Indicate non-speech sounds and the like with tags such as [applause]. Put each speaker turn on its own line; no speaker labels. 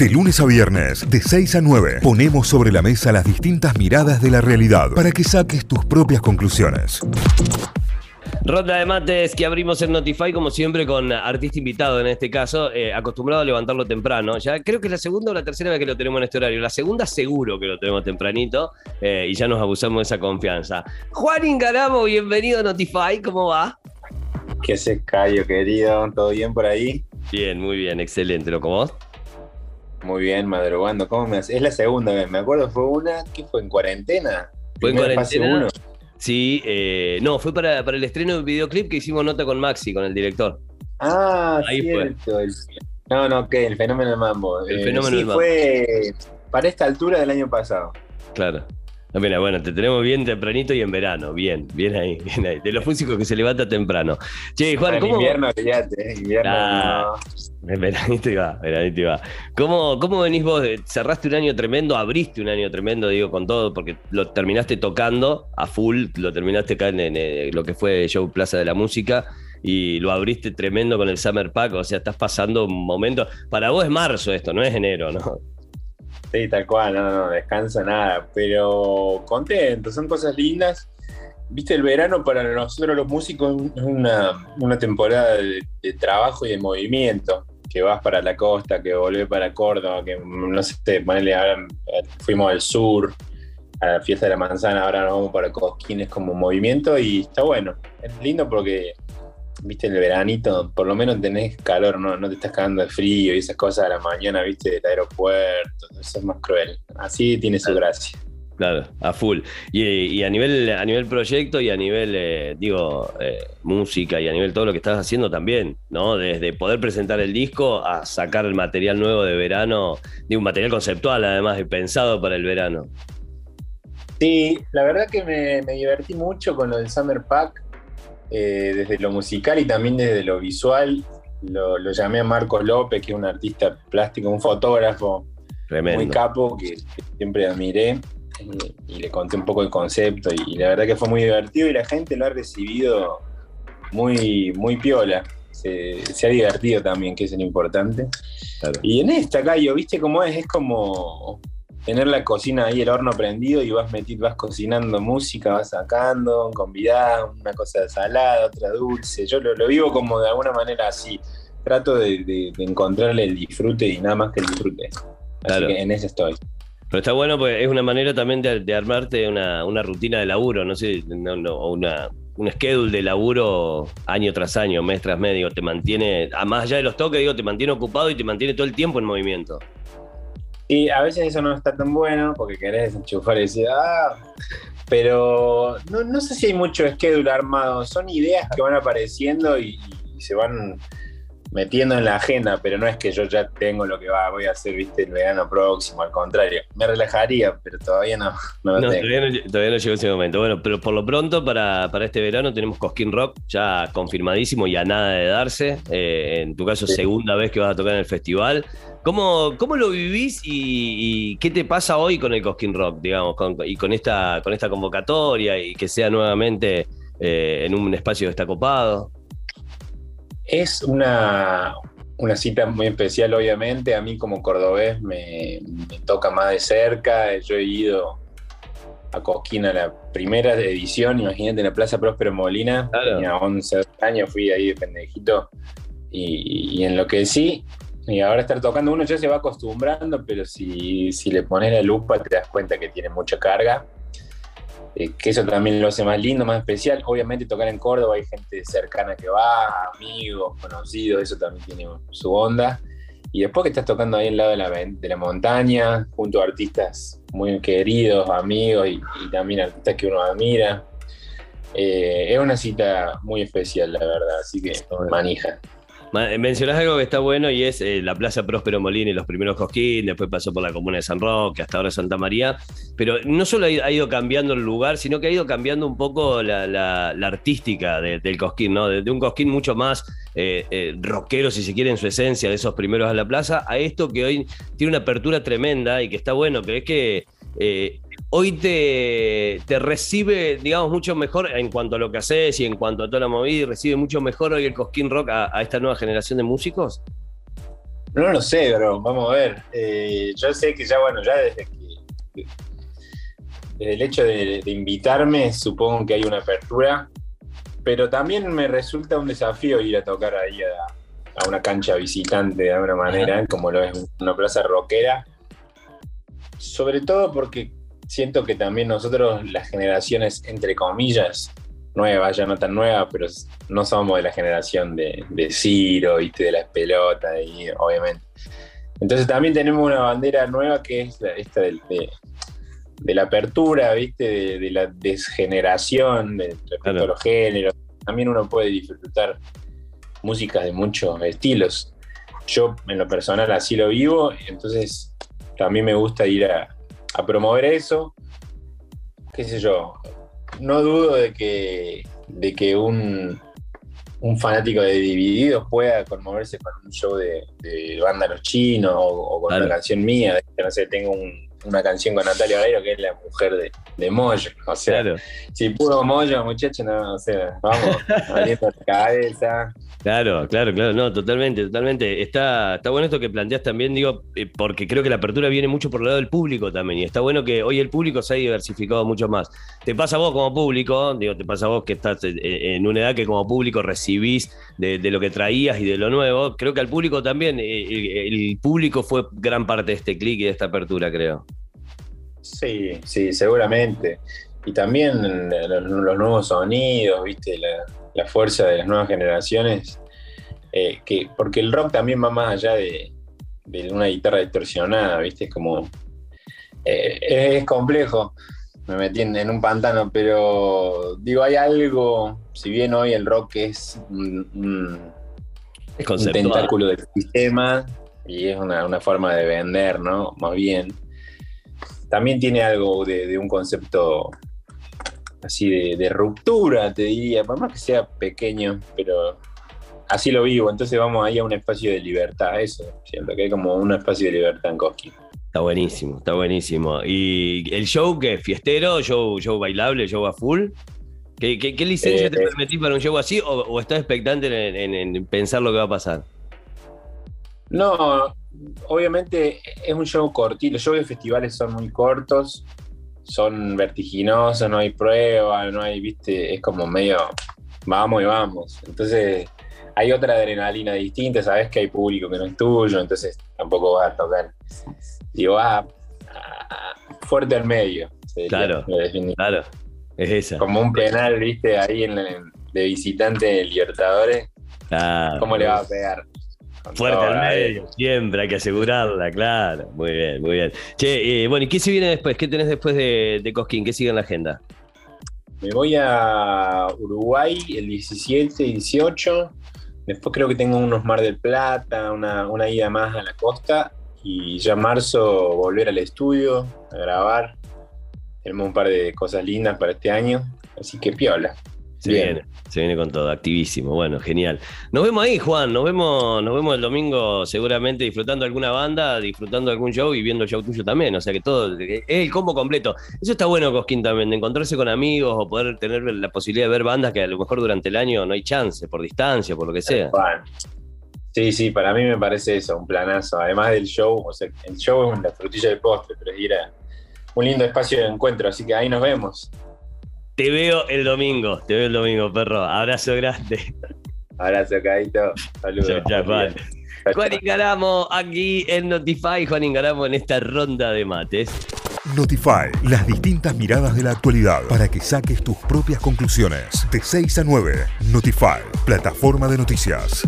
De lunes a viernes, de 6 a 9, ponemos sobre la mesa las distintas miradas de la realidad para que saques tus propias conclusiones.
Ronda de mates que abrimos en Notify, como siempre, con artista invitado en este caso, eh, acostumbrado a levantarlo temprano. Ya creo que es la segunda o la tercera vez que lo tenemos en este horario. La segunda seguro que lo tenemos tempranito eh, y ya nos abusamos de esa confianza. Juan Ingaramo, bienvenido a Notify, ¿cómo va?
¿Qué se callo, querido? ¿Todo bien por ahí?
Bien, muy bien, excelente. ¿Lo como vos?
Muy bien, madrugando. ¿Cómo me hace? Es la segunda vez, me acuerdo, fue una que fue en cuarentena.
Fue en cuarentena.
uno.
Sí, eh, no, fue para, para el estreno del videoclip que hicimos nota con Maxi, con el director.
Ah,
Ahí fue.
cierto. el- No, no, ¿qué? El fenómeno del mambo.
El
Eh,
fenómeno
sí,
del mambo.
fue para esta altura del año pasado.
Claro. Ah, Mira, bueno, te tenemos bien tempranito y en verano. Bien, bien ahí, [laughs] bien ahí. De los músicos que se levanta temprano. Che, Juan,
en
¿cómo.
invierno, olvídate, eh, invierno.
Ah.
no.
En veranito iba, veranito iba. ¿Cómo, ¿Cómo venís vos? Cerraste un año tremendo, abriste un año tremendo, digo, con todo, porque lo terminaste tocando a full, lo terminaste acá en, en, eh, lo que fue Show Plaza de la Música y lo abriste tremendo con el Summer Pack, o sea, estás pasando un momento. Para vos es marzo esto, no es enero, ¿no?
Sí, tal cual, no, no, descansa nada, pero contento, son cosas lindas. Viste, el verano para nosotros los músicos es una, una temporada de, trabajo y de movimiento, que vas para la costa, que volvés para Córdoba, que no sé, ponele, ahora eh, fuimos al sur, a la fiesta de la manzana, ahora nos vamos para Cosquín, es como movimiento y está bueno, es lindo porque, viste, el veranito, por lo menos tenés calor, no, no te estás cagando de frío y esas cosas a la mañana, viste, del aeropuerto, eso es más cruel. Así tiene su gracia.
Claro, a full. Y, y a nivel a nivel proyecto y a nivel, eh, digo, eh, música y a nivel todo lo que estás haciendo también, ¿no? Desde poder presentar el disco a sacar el material nuevo de verano, digo, un material conceptual además pensado para el verano.
Sí, la verdad que me, me divertí mucho con lo del Summer Pack, eh, desde lo musical y también desde lo visual. Lo, lo llamé a Marcos López, que es un artista plástico, un fotógrafo
Tremendo.
muy capo, que, que siempre admiré. eh, y le conté un poco el concepto y, y la verdad que fue muy divertido y la gente lo ha recibido muy, muy piola. Se, se ha divertido también, que es lo importante.
Claro.
Y en esta, Cayo, ¿viste cómo es? Es como tener la cocina ahí, el horno prendido y vas metiendo, vas cocinando música, vas sacando, convidado, una cosa salada, otra dulce. Yo lo, lo vivo como de alguna manera así. Trato de, de- de encontrarle el disfrute y nada más que el disfrute. Así
Claro.
que en eso estoy.
Pero está bueno porque es una manera también de, de armarte una, una rutina de laburo, no sé, no, no, o una, un schedule de laburo año tras año, mes tras mes, digo, te mantiene, a más allá de los toques, digo, te mantiene ocupado y te mantiene todo el tiempo en movimiento.
Y a veces eso no está tan bueno porque querés desenchufar y decir, ah, pero no, no sé si hay mucho schedule armado, son ideas que van apareciendo y se van metiendo en la agenda, pero no es que yo ya tengo lo que va, voy a hacer, viste, el verano próximo, al contrario, me relajaría, pero todavía no, [laughs] no lo
No,
tengo.
todavía, no, todavía no llegó ese momento. Bueno, pero por lo pronto, para, para este verano tenemos Cosquín Rock ya confirmadísimo y a nada de darse. Eh, en tu caso,
Sí.
segunda vez que vas a tocar en el festival. ¿Cómo, cómo lo vivís y, y qué te pasa hoy con el Cosquín Rock, digamos, con- y con esta, con esta convocatoria y que sea nuevamente eh, en un espacio que está copado?
Es una, una cita muy especial, obviamente. A mí como cordobés me, me toca más de cerca. Yo he ido a Cosquín a la primera edición, imagínate, en la Plaza Próspero Molina.
Claro.
Tenía 11 años, fui ahí de pendejito y, y enloquecí. Y ahora estar tocando, uno ya se va acostumbrando, pero si, si le pones la lupa te das cuenta que tiene mucha carga. Eh, que eso también lo hace más lindo, más especial. Obviamente tocar en Córdoba hay gente cercana que va, amigos, conocidos, eso también tiene su onda. Y después que estás tocando ahí al lado de la, de la montaña, junto a artistas muy queridos, amigos y, y también artistas que uno admira, eh, es una cita muy especial, la verdad, así que manija.
Ma- Mencionás algo que está bueno y es eh, la Plaza Próspero Molina y los primeros Cosquín, después pasó por la comuna de San Roque, hasta ahora Santa María, pero no solo ha ido- cambiando el lugar, sino que ha ido cambiando un poco la, artística de- del Cosquín, ¿no? De, un Cosquín mucho más eh, eh, rockero, si se quiere, en su esencia, de esos primeros a la plaza, a esto que hoy tiene una apertura tremenda y que está bueno, que es que eh, hoy te, te recibe, digamos, mucho mejor en cuanto a lo que haces y en cuanto a toda la movida, y recibe mucho mejor hoy el Cosquín Rock a, a esta nueva generación de músicos.
No lo sé, bro. Vamos a ver. Eh, yo sé que ya, bueno, ya desde que. Desde el hecho de, invitarme, supongo que hay una apertura. Pero también me resulta un desafío ir a tocar ahí a, una cancha visitante de alguna manera, como lo es una plaza rockera. Sobre todo porque siento que también nosotros, las generaciones, entre comillas, nuevas, ya no tan nuevas, pero no somos de la generación de, de Ciro, ¿viste? de las pelotas, y, obviamente. Entonces también tenemos una bandera nueva que es esta de, de, la apertura, ¿viste? De, la desgeneración de, respecto a los géneros. También uno puede disfrutar músicas de muchos estilos. Yo en lo personal así lo vivo, entonces también me gusta ir a, a promover eso. Qué sé yo, no dudo de que, de que un, un fanático de Divididos pueda conmoverse con un show de, banda Los Chinos o, con una canción mía. no sé, tengo una canción con Natalia Valero que es la mujer de, de Moyo. O sea, si pudo Moyo, muchacho, no, o sea, vamos, [laughs] abriendo la cabeza.
Claro, claro, claro, no, totalmente, totalmente. Está, está bueno esto que planteas también, digo, eh, porque creo que la apertura viene mucho por el lado del público también, y está bueno que hoy el público se ha diversificado mucho más. Te pasa a vos como público, digo, te pasa a vos que estás en una edad que como público recibís de, lo que traías y de lo nuevo. Creo que al público también, eh, el, público fue gran parte de este clic y de esta apertura, creo.
Sí, sí, seguramente. Y también los, nuevos sonidos, viste, la la fuerza de las nuevas generaciones, eh, que, porque el rock también va más allá de, una guitarra distorsionada, ¿viste? Es como... Eh, es, complejo, me metí en, un pantano, pero digo, hay algo, si bien hoy el rock es un, tentáculo del sistema y es una, forma de vender, ¿no? Más bien, también tiene algo de un concepto así de, ruptura, te diría, por más que sea pequeño, pero así lo vivo, entonces vamos ahí a un espacio de libertad, eso, siento que hay como un espacio de libertad en Koski.
Está buenísimo, está buenísimo. ¿Y el show qué? ¿Fiestero? ¿Show, show bailable? ¿Show a full? ¿Qué, qué, licencia te eh, permitís para un show así o, estás expectante en, pensar lo que va a pasar?
No, obviamente es un show cortito. Los shows de festivales son muy cortos son vertiginosos, no hay prueba, no hay, viste, es como medio vamos y vamos. Entonces hay otra adrenalina distinta, sabes que hay público que no es tuyo, entonces tampoco vas a tocar. Y vas fuerte al medio.
Claro, claro, es esa.
Como un penal, viste, ahí en, de visitante de Libertadores. ¿Cómo le va a pegar?
Fuerte al medio, siempre hay que asegurarla, claro. Muy bien, muy bien. Che, eh, bueno, ¿y qué se viene después? ¿Qué tenés después de, de Cosquín? ¿Qué sigue en la agenda?
Me voy a Uruguay el 17 y 18. Después creo que tengo unos Mar del Plata, una, una ida más a la costa. Y ya en marzo volver al estudio, a grabar. Tenemos un par de cosas lindas para este año. Así que piola.
Se viene, se viene con todo, activísimo. Bueno, genial. Nos vemos ahí, Juan. Nos vemos, nos vemos el domingo seguramente disfrutando alguna banda, disfrutando algún show y viendo el show tuyo también. O sea que todo es el combo completo. Eso está bueno, Cosquín, también, de encontrarse con amigos o poder tener la posibilidad de ver bandas que a lo mejor durante el año no hay chance, por distancia, por lo que sea.
Sí, sí, para mí me parece eso, un planazo. Además del show, o sea, el show es una frutilla de postre, pero es ir a un lindo espacio de encuentro, así que ahí nos vemos.
Te veo el domingo, te veo el domingo, perro. Abrazo grande.
Abrazo, Caito. Saludos.
Juan. Juan Ingaramo aquí en Notify. Juan Ingaramo en esta ronda de mates.
Notify, las distintas miradas de la actualidad para que saques tus propias conclusiones. De 6 a 9, Notify, plataforma de noticias.